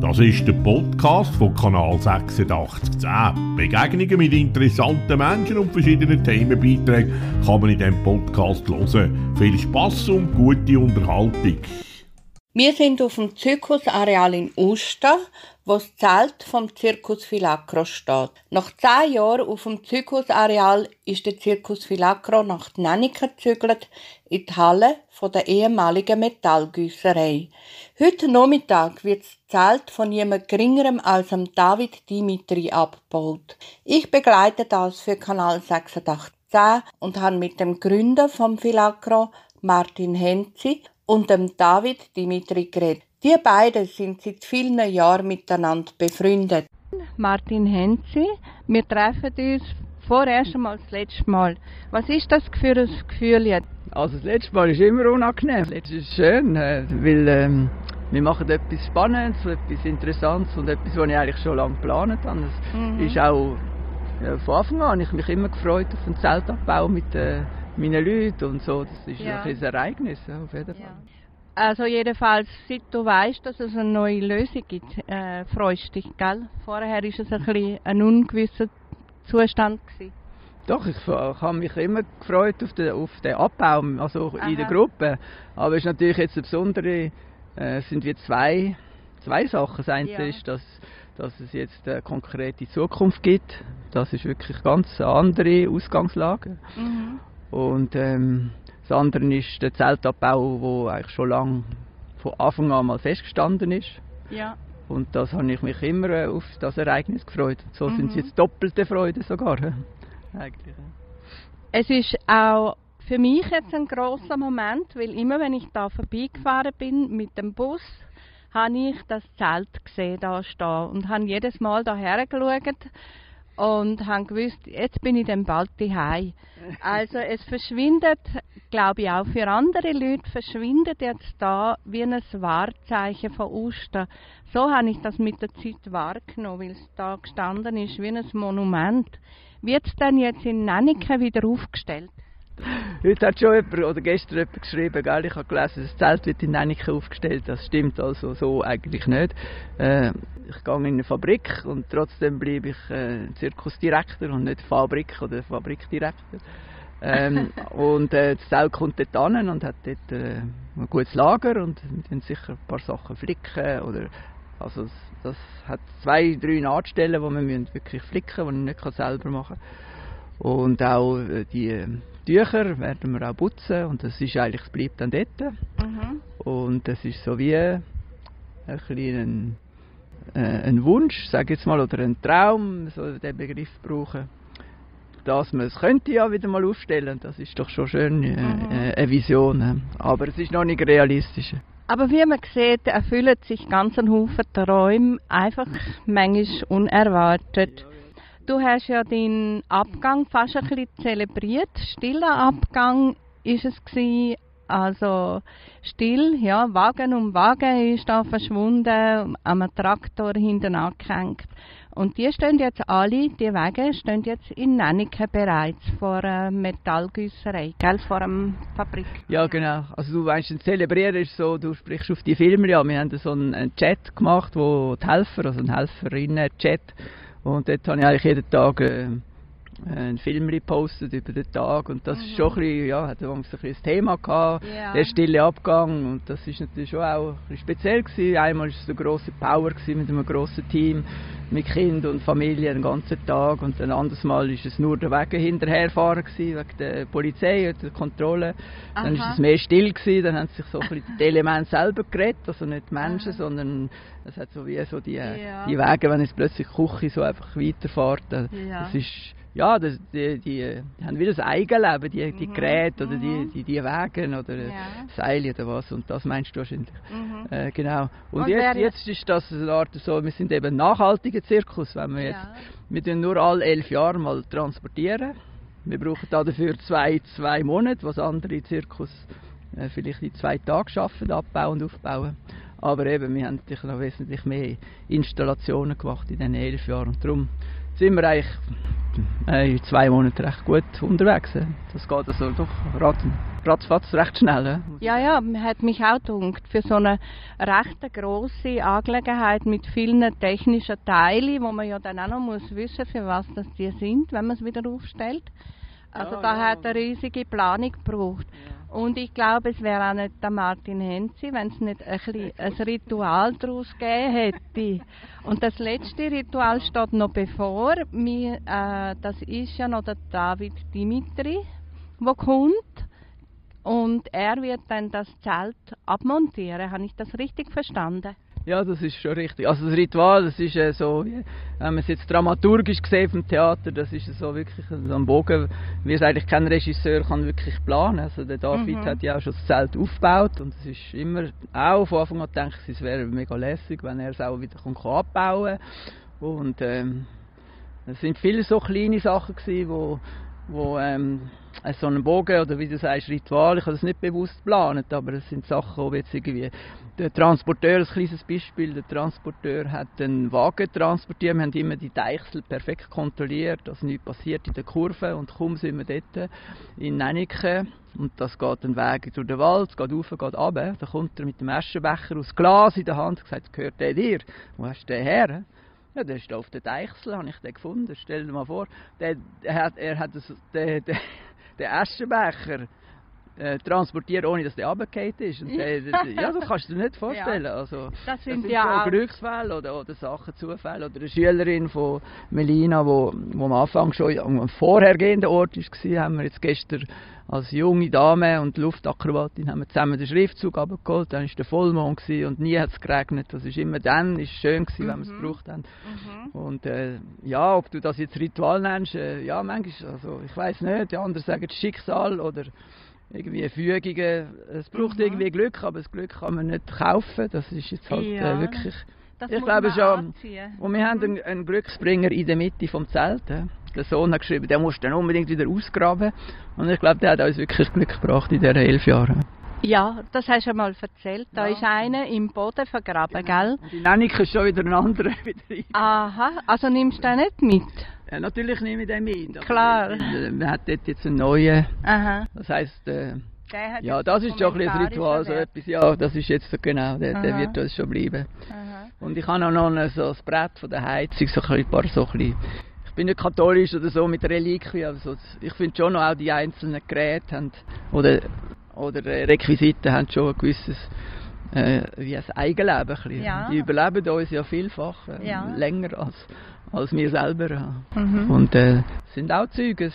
Das ist der Podcast von Kanal 8610. Begegnungen mit interessanten Menschen und verschiedenen Themenbeiträgen kann man in diesem Podcast hören. Viel Spass und gute Unterhaltung. Wir sind auf dem Zirkusareal in Uster, wo das Zelt vom Zirkus Filacro steht. Nach zehn Jahren auf dem Zirkusareal ist der Zirkus Filacro nach Nennike gezügelt in die Halle der ehemaligen Metallgüsserei. Heute Nachmittag wird das Zelt von jemand geringerem als dem David Dimitri abgebaut. Ich begleite das für Kanal 8610 und habe mit dem Gründer vom Filacro, Martin Henzi, und dem David Dimitri geredet. Die beiden sind seit vielen Jahren miteinander befreundet. Martin Henzi, wir treffen uns vorerst einmal das letzte Mal. Was ist das für ein Gefühl jetzt? Also das letzte Mal ist immer unangenehm. Das ist schön, äh, weil ähm, wir machen etwas Spannendes, etwas Interessantes und etwas, was ich eigentlich schon lange geplant habe. Das mhm. ist auch ja, von Anfang an ich mich immer gefreut auf den Zeltabbau mit äh, meinen Leuten und so. Das ist ja. ein Ereignis, auf jeden Fall. Ja. Also jedenfalls, seit du weißt, dass es eine neue Lösung gibt, äh, freust du dich, gell? Vorher war es ein bisschen ein ungewisser Zustand gewesen. Doch, ich, ich habe mich immer gefreut auf den, auf den Abbau, also Aha. in der Gruppe. Aber es ist natürlich jetzt eine besondere, äh, sind wir zwei, zwei Sachen. Das eine ja. ist, dass, dass es jetzt eine konkrete Zukunft gibt. Das ist wirklich ganz eine andere Ausgangslage. Mhm. Und ähm, das andere ist der Zeltabbau, der eigentlich schon lange von Anfang an mal festgestanden ist. Ja. Und das habe ich mich immer äh, auf das Ereignis gefreut. So mhm. sind es jetzt doppelte Freude sogar. Eigentlich. Es ist auch für mich jetzt ein großer Moment, weil immer wenn ich da vorbeigefahren bin mit dem Bus, habe ich das Zelt gesehen da stehen und habe jedes Mal daher geschaut und habe gewusst, jetzt bin ich dann bald daheim. Also es verschwindet, glaube ich auch für andere Leute, verschwindet jetzt da wie ein Wahrzeichen von Ostern. So habe ich das mit der Zeit wahrgenommen, weil es da gestanden ist wie ein Monument. Wird es dann jetzt in Nannike wieder aufgestellt? Heute hat schon jemand, oder gestern jemand geschrieben, gell, ich habe gelesen, das Zelt wird in Nennike aufgestellt. Das stimmt also so eigentlich nicht. Äh, ich gehe in eine Fabrik und trotzdem bleibe ich äh, Zirkusdirektor und nicht Fabrik oder Fabrikdirektor. Ähm, und äh, das Zelt kommt dort an und hat dort äh, ein gutes Lager und wir können sicher ein paar Sachen flicken oder also das hat zwei, drei Nahtstellen, wo man wirklich flicken, die ich nicht selber machen kann. Und auch äh, die Tücher werden wir auch putzen und das ist eigentlich, es bleibt dann dort. Mhm. Und das ist so wie ein, ein, äh, ein Wunsch, sage jetzt mal, oder ein Traum, so den Begriff brauchen, dass man es könnte ja wieder mal aufstellen. Das ist doch schon schön, äh, mhm. äh, eine Vision. Aber es ist noch nicht realistisch. Aber wie man sieht, erfüllen sich ganz ein Haufen Träume einfach manchmal unerwartet. Du hast ja deinen Abgang fast ein bisschen zelebriert. Stiller Abgang ist es gewesen. Also still, ja, Wagen um Wagen ist da verschwunden, am Traktor hinten angehängt. Und die stehen jetzt alle, die Wege stehen jetzt in Nennike bereits vor einer Metallgüsserei, gell, vor einer Fabrik. Ja, genau. Also du weißt, ein Zelebrieren ist so, du sprichst auf die Filme, ja, wir haben so einen Chat gemacht, wo die Helfer, also ein Helferinnen-Chat, und dort habe ich eigentlich jeden Tag äh, einen Film gepostet über den Tag und das mhm. ist schon ein bisschen, ja, hat ein, bisschen ein Thema gehabt, yeah. der stille Abgang und das ist natürlich schon auch ein speziell gewesen. Einmal war es eine grosse Power gewesen mit einem grossen Team mit Kind und Familie den ganzen Tag und ein anderes Mal ist es nur der Weg hinterherfahren gewesen, wegen der Polizei und der Kontrolle. Aha. Dann ist es mehr still gewesen, dann haben sich so ein bisschen die Elemente selber geredet, also nicht die Menschen, Aha. sondern es hat so wie so die, ja. die Wege, wenn es plötzlich Küche so einfach weiterfährt, das ja. ist ja, das, die, die, die, haben wieder das Eigenleben, die, die mhm. Geräte oder die, mhm. die, die Wagen oder ja. Seile oder was. Und das meinst du wahrscheinlich. Mhm. Äh, genau. Und, und jetzt, jetzt ist das eine Art so, wir sind eben ein nachhaltiger Zirkus, wenn wir jetzt, ja. wir tun nur alle elf Jahre mal transportieren. Wir brauchen dafür zwei, zwei Monate, was andere Zirkus äh, vielleicht in zwei Tagen schaffen, abbauen und aufbauen. Aber eben, wir haben natürlich noch wesentlich mehr Installationen gemacht in diesen elf Jahren. Und darum sind wir eigentlich in zwei Monaten recht gut unterwegs. Das geht also doch ratzfatz recht schnell. Ja, ja, hat mich auch gedacht, für so eine recht grosse Angelegenheit mit vielen technischen Teilen, wo man ja dann auch noch muss wissen, für was das die sind, wenn man es wieder aufstellt. Also ja, da ja. hat eine riesige Planung gebraucht. Und ich glaube, es wäre auch nicht der Martin Henzi, wenn es nicht ein, ein Ritual daraus gegeben hätte. Und das letzte Ritual steht noch bevor. Wir, äh, das ist ja noch der David Dimitri, der kommt. Und er wird dann das Zelt abmontieren. Habe ich das richtig verstanden? Ja, das ist schon richtig. Also das Ritual, das ist äh, so, wenn man es jetzt dramaturgisch gesehen vom Theater, das ist so wirklich so ein Bogen, wie es eigentlich kein Regisseur kann wirklich planen. Also der David mhm. hat ja auch schon das Zelt aufgebaut und es ist immer auch von Anfang an gedacht, es wäre mega lässig, wenn er es auch wieder kann abbauen kann. Und ähm, es sind viele so kleine Sachen gewesen, wo wo ähm, so einen Bogen oder wie du sagst Ritual, ich habe das nicht bewusst geplant, aber es sind Sachen, die jetzt irgendwie der Transporteur, ein kleines Beispiel, der Transporteur hat einen Wagen transportiert, wir haben immer die Deichsel perfekt kontrolliert, dass nichts passiert in der Kurve und kaum sind wir dort in Nennike und das geht einen Weg durch den Wald, geht rauf, geht runter, da kommt er mit dem Aschenbecher aus Glas in der Hand und sagt, gehört der dir? Wo hast du den her? Ja, der ist auf der Deichsel, habe ich den gefunden. Stell dir mal vor, der, der hat, er hat das, der, der, der Aschenbecher äh, transportiert, ohne dass der runtergefallen ist. Und der, ja, das kannst du dir nicht vorstellen. Ja, also, das, sind, das sind ja so Glücksfälle oder, oder Sachen, Zufälle. Oder eine Schülerin von Melina, wo, wo am Anfang schon am vorhergehenden Ort war, haben wir jetzt gestern als junge Dame und Luftakrobatin haben wir zusammen den Schriftzug abgeholt. Dann war der Vollmond und nie hat es geregnet. Das ist immer dann, ist schön gewesen, mhm. wenn wir es gebraucht haben. Mhm. Und äh, ja, ob du das jetzt Ritual nennst, äh, ja, manchmal, also ich weiß nicht. Die anderen sagen Schicksal oder irgendwie Fügungen. Es braucht mhm. irgendwie Glück, aber das Glück kann man nicht kaufen. Das ist jetzt halt äh, ja. äh, wirklich. Ich glaube schon. Und wir haben einen, einen, Glücksbringer in der Mitte vom Zelt. Der Sohn hat geschrieben, der muss dann unbedingt wieder ausgraben. Und ich glaube, der hat uns wirklich Glück gebracht in diesen elf Jahren. Ja, das hast du einmal erzählt. Da ja. ist einer im Boden vergraben, genau. gell? Und die Nennik ist schon wieder ein anderer. Aha, also nimmst du den nicht mit? Ja, natürlich nehme ich den mit. Klar. Man hat dort jetzt einen neuen. Aha. Das heisst, äh, ja, das ist schon ein, ein Ritual, so etwas. Ja, das ist jetzt so genau, der, der wird uns schon bleiben. Aha. Und ich habe auch noch so das Brett von der Heizung, so ein paar so ein ich bin nicht katholisch oder so mit Reliquien, aber so, ich finde schon noch auch die einzelnen Geräte haben, oder, oder Requisiten haben schon ein gewisses äh, wie ein Eigenleben. Ein ja. Die überleben uns ja vielfach äh, ja. länger als, als wir selber. Mhm. Und äh, sind auch Zeugen.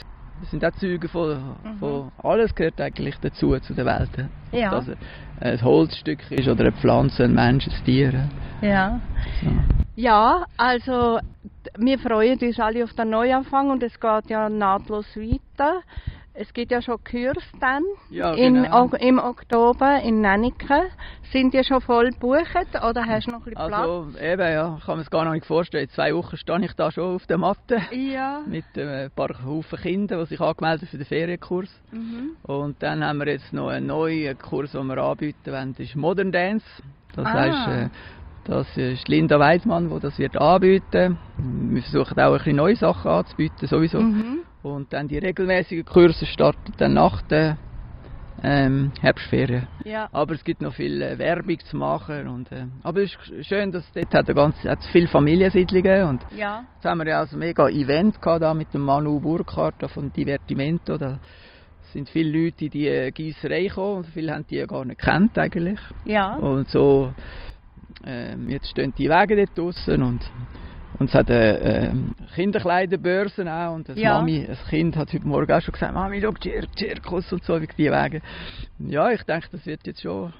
sind auch Zeugen von, mhm. von alles gehört eigentlich dazu zu der Welt. Ja. Dass ein Holzstück ist oder eine Pflanze, ein Mensch, ein Tier. Ja. So. Ja, also wir freuen uns alle auf den Neuanfang und es geht ja nahtlos weiter. Es gibt ja schon Kurs dann ja, genau. in, im Oktober in Nennike. Sind die schon voll gebucht oder hast du noch ein bisschen Platz? Also eben, ja, ich kann mir das gar nicht vorstellen. In zwei Wochen stehe ich da schon auf der Matte ja. mit äh, ein paar Haufen Kindern, die sich angemeldet für den Ferienkurs. Mhm. Und dann haben wir jetzt noch einen neuen Kurs, den wir anbieten wollen, das ist Modern Dance. Das ah. heißt, äh, das ist Linda Weidmann, die das wird anbieten. Wir versuchen auch ein bisschen neue Sachen anzubieten, sowieso. Mhm. Und dann die regelmäßigen Kurse starten dann nach der ähm, Herbstferien. Ja. Aber es gibt noch viel äh, Werbung zu machen. Und, äh, aber es ist schön, dass dort hat, ganz, hat viele Familiensiedlungen und ja. jetzt haben wir ja also ein mega Event gehabt da mit dem Manu Burkhardt von Divertimento. Da sind viele Leute in die äh, Gießerei gekommen und viele haben die ja gar nicht kennt eigentlich. Ja. Und so äh, jetzt stehen die Wege dort draussen und und es hat eine äh, Kinderkleiderbörse auch. Und das ja. Mami, ein Kind hat heute Morgen auch schon gesagt, Mami, schau, Zir Zirkus und so, wie die Wege. Ja, ich denke, das wird jetzt schon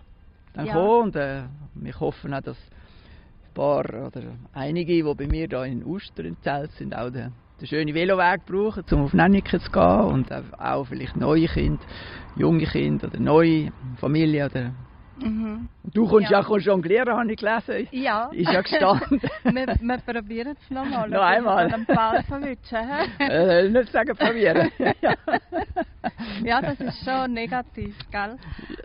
dann ja. kommen. Und äh, wir hoffen auch, dass ein paar oder einige, die bei mir da in Uster im Zelt sind, auch den, den schönen Veloweg brauchen, um auf Nenniken zu gehen. Und auch vielleicht neue Kinder, junge Kinder oder neue Familien oder Mhm. Du kommst ja, ja jonglieren, habe ich gelesen. Ja. Ist ja gestanden. wir, wir probieren es nochmal. Noch einmal. Einen Ball verwischen. äh, nicht sagen probieren. ja. ja, das ist schon negativ, gell?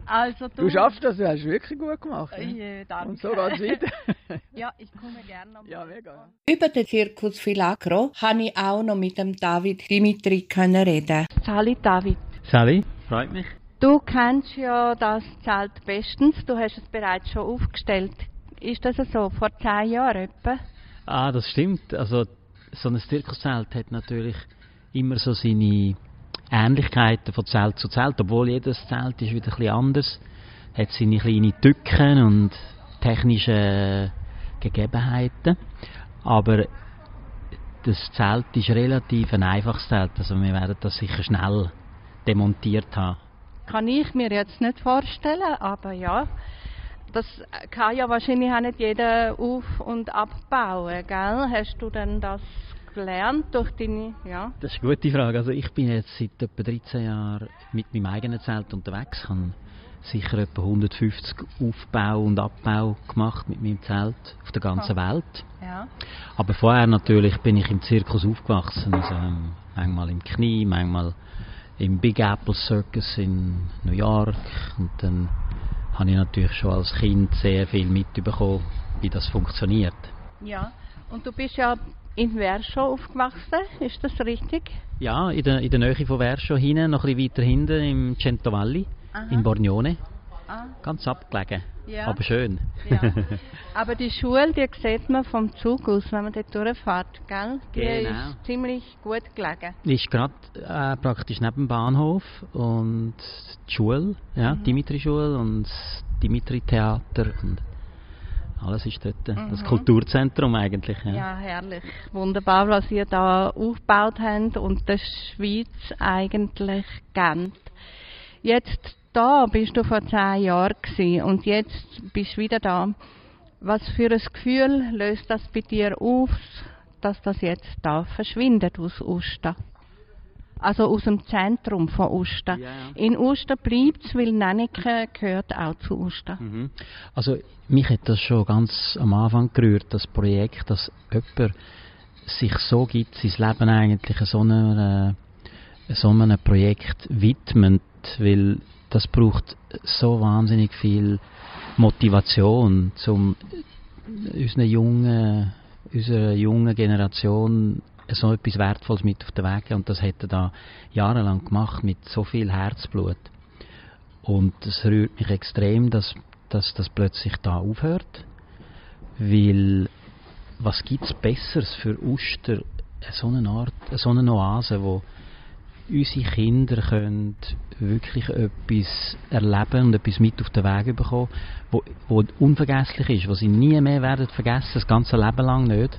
Also du, du schaffst das, du hast wirklich gut gemacht. Ne? Ja, danke. Und so geht es weiter. ja, ich komme gerne nochmal. Ja, mega. Über den Zirkus Filacro habe ich auch noch mit dem David Dimitri können reden. Sali David. Sali, freut mich. Du kennst ja das Zelt bestens, du hast es bereits schon aufgestellt. Ist das so, vor zehn Jahren etwa? Ah, das stimmt. Also so ein Zirkuszelt hat natürlich immer so seine Ähnlichkeiten von Zelt zu Zelt, obwohl jedes Zelt ist wieder ein bisschen anders, hat seine kleinen Tücken und technische Gegebenheiten, aber das Zelt ist relativ ein einfaches Zelt, also wir werden das sicher schnell demontiert haben. Kann ich mir jetzt nicht vorstellen, aber ja, das kann ja wahrscheinlich auch nicht jeder auf- und abbauen, gell? Hast du denn das gelernt durch deine, ja? Das ist eine gute Frage. Also ich bin jetzt seit etwa 13 Jahren mit meinem eigenen Zelt unterwegs. Ich habe sicher etwa 150 Aufbau und Abbau gemacht mit meinem Zelt auf der ganzen. Welt. Ja. Aber vorher natürlich bin ich im Zirkus aufgewachsen. Also ähm, manchmal im Knie, manchmal im Big Apple Circus in New York und dann habe ich natürlich schon als Kind sehr viel mitbekommen, wie das funktioniert. Ja, und du bist ja in Verscho aufgewachsen, ist das richtig? Ja, in der, in der Nähe von Verscho hinten, noch ein bisschen weiter hinten im Cento Valli, Aha. in Bornione. Ah. Ganz abgelegen, ja. aber schön. Ja. Aber die Schule, die sieht man vom Zug aus, wenn man dort durchfährt, gell? Die genau. ist ziemlich gut gelegen. Ist gerade äh, praktisch neben dem Bahnhof und die Schule, ja, mhm. Dimitri-Schule und das Dimitri-Theater und alles ist dort. Mhm. Das Kulturzentrum eigentlich. Ja. ja, herrlich. Wunderbar, was ihr da aufgebaut habt und der Schweiz eigentlich kennt. Jetzt da bist du vor zehn Jahren gewesen und jetzt bist du wieder da. Was für ein Gefühl löst das bei dir auf, dass das jetzt da verschwindet aus Uster? Also aus dem Zentrum von Uster. Ja, ja. In Uster bleibt es, weil Nenneke gehört auch zu Uster. Mhm. Also mich hat das schon ganz am Anfang gerührt, das Projekt, dass jemand sich so gibt, sein Leben eigentlich so einem, äh, so einem Projekt widmet, weil das braucht so wahnsinnig viel Motivation, um unseren jungen, unserer jungen Generation so etwas Wertvolles mit auf den Weg. Und das hat er da jahrelang gemacht mit so viel Herzblut. Und es rührt mich extrem, dass, dass das plötzlich da aufhört. Weil, was gibt es Besseres für Uster, so eine Art, so eine Oase, wo unsere Kinder können wirklich etwas erleben und etwas mit auf den Weg bekommen, wo, wo unvergesslich ist, was sie nie mehr werden vergessen, das ganze Leben lang nicht,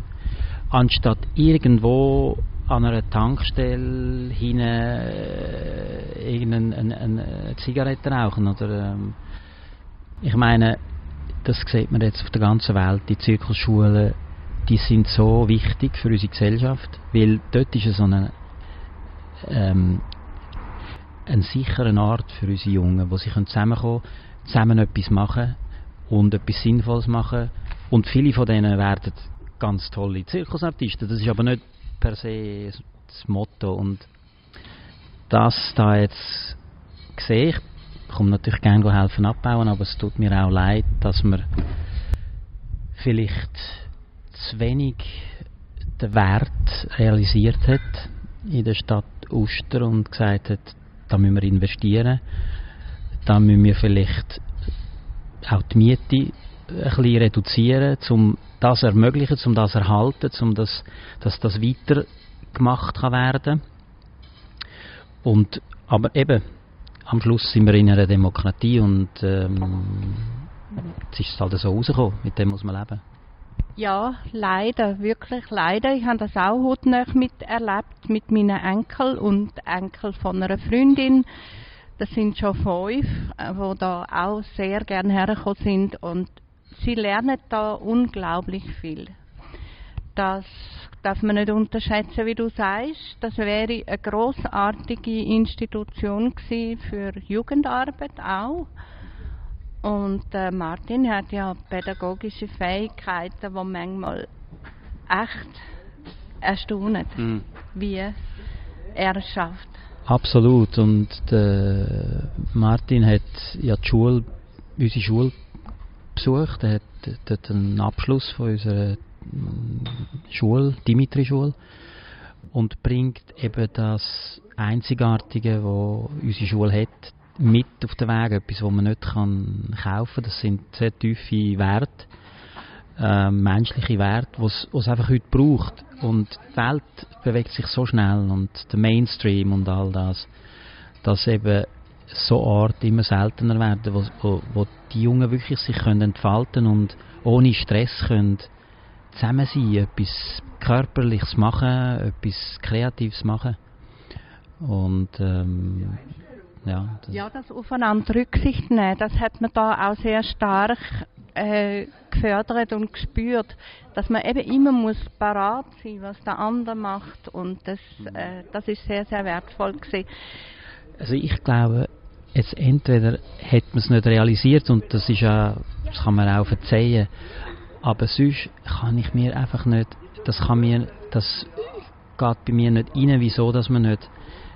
anstatt irgendwo an einer Tankstelle hin äh, irgendeine eine, eine Zigarette rauchen oder ähm, ich meine, das sieht man jetzt auf der ganzen Welt, die Zirkusschulen, die sind so wichtig für unsere Gesellschaft, weil dort ist so eine ähm, ein sicherer Ort für unsere Jungen, wo sie zusammenkommen können, zusammen etwas machen und etwas Sinnvolles machen. Und viele von denen werden ganz tolle Zirkusartisten. Das ist aber nicht per se das Motto. Und das da jetzt sehe ich, komme natürlich gerne helfen abbauen, aber es tut mir auch leid, dass man vielleicht zu wenig den Wert realisiert hat in der Stadt Uster und gesagt hat, da müssen wir investieren, da müssen wir vielleicht auch die Miete ein bisschen reduzieren, um das ermöglichen, um das erhalten, um das, dass das weiter gemacht kann werden. Und, aber eben, am Schluss sind wir in einer Demokratie und ähm, jetzt ist es halt so rausgekommen, mit dem muss man leben. Ja, leider, wirklich leider. Ich habe das auch heute miterlebt mit meinen Enkel und Enkel von einer Freundin. Das sind schon fünf, die da auch sehr gerne hergekommen sind und sie lernen da unglaublich viel. Das darf man nicht unterschätzen, wie du sagst. Das wäre eine großartige Institution gewesen für Jugendarbeit auch Und äh, Martin hat ja pädagogische Fähigkeiten, die manchmal echt erstaunen, Mhm. wie er es schafft. Absolut. Und der Martin hat ja die Schule, unsere Schule besucht. Er hat dort einen Abschluss von unserer mm, Schule, Dimitri-Schule, und bringt eben das Einzigartige, was unsere Schule hat, mit auf den Weg. Etwas, was man nicht kaufen kann. Das sind sehr tiefe Werte, äh, menschliche Werte, die es einfach heute braucht. Und die Welt bewegt sich so schnell und der Mainstream und all das, dass eben so Orte immer seltener werden, wo, wo, wo die Jungen wirklich sich können entfalten und ohne Stress können zusammen sein, etwas Körperliches machen, etwas Kreatives machen. Und ähm, ja, das, Ja, das aufeinander Rücksicht nehmen, das hat man da auch sehr stark äh, gefördert und gespürt, dass man eben immer muss parat sein, was der andere macht und das, äh, das ist sehr, sehr wertvoll gewesen. Also ich glaube, jetzt entweder hat man es nicht realisiert und das ist ja, das kann man auch verzeihen, aber sonst kann ich mir einfach nicht, das kann mir, das geht bei mir nicht rein, wieso, dass man nicht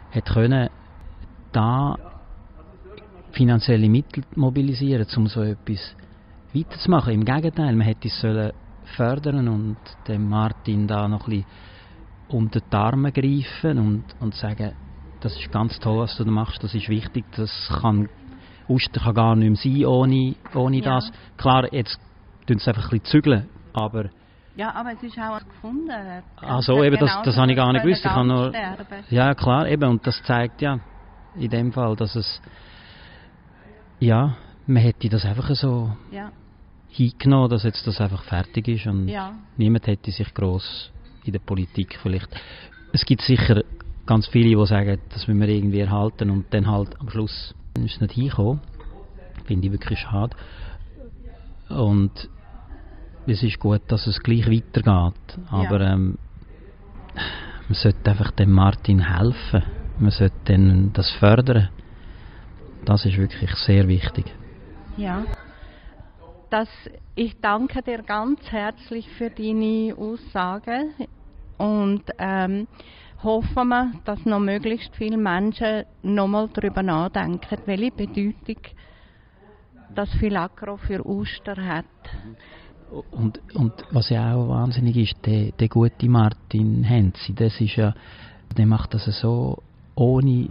hätte können, da finanzielle Mittel mobilisieren, um so etwas weiterzumachen. Im Gegenteil, man hätte es sollen fördern und dem Martin da noch ein bisschen unter die Arme greifen und, und sagen, das ist ganz toll, was du da machst, das ist wichtig, das kann, Uster kann gar nicht mehr sein ohne, ohne Ja. das. Klar, jetzt tun sie einfach ein bisschen zügeln, aber Ja, aber es ist auch gefunden. Ach so, eben, das- genauso das habe ich gar nicht gewusst. Ich habe nur- sterben. ja klar, eben, und das zeigt ja in dem Fall, dass es ja, man hätte das einfach so Ja, hingenommen, dass jetzt das einfach fertig ist und ja. niemand hätte sich groß in der Politik vielleicht. Es gibt sicher ganz viele, die sagen, das müssen wir irgendwie erhalten und dann halt am Schluss ist es nicht hingekommen. Finde ich wirklich schade. Und es ist gut, dass es gleich weitergeht. Aber ähm, man sollte einfach dem Martin helfen. Man sollte dann das fördern. Das ist wirklich sehr wichtig. Ja. Das, ich danke dir ganz herzlich für deine Aussage und ähm, hoffen wir, dass noch möglichst viele Menschen nochmal darüber nachdenken, welche Bedeutung das Filacro für Oster hat. Und, und was ja auch wahnsinnig ist, der, der gute Martin Henzi, das ist ja, der macht das so ohne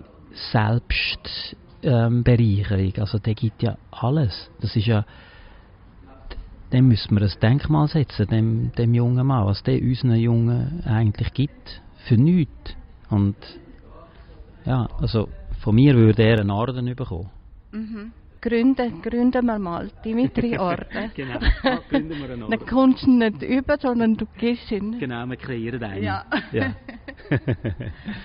Selbstbereicherung. Ähm, also der gibt ja alles. Das ist ja, dem müssen wir ein Denkmal setzen, dem, dem jungen Mann, was der unseren Jungen eigentlich gibt, für nichts. Und ja, also von mir würde er einen Orden bekommen. Mhm. Gründen, gründen wir mal Dimitri Orden. Genau, gründen wir einen Dann kommst du nicht über, sondern du gehst ihn. Genau, wir kreieren einen. Ja. ja.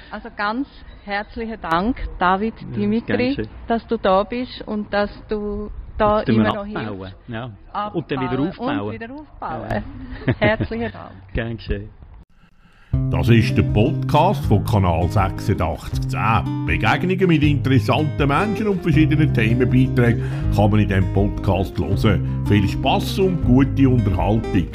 Also ganz herzlichen Dank, David Dimitri, dass du da bist und dass du da immer noch abbauen. hilfst. Ja. Abbauen Und dann wieder aufbauen. Und wieder aufbauen. Herzlichen Dank. Gern geschehen. Das ist der Podcast von Kanal 8610. Begegnungen mit interessanten Menschen und verschiedenen Themenbeiträgen kann man in diesem Podcast hören. Viel Spass und gute Unterhaltung.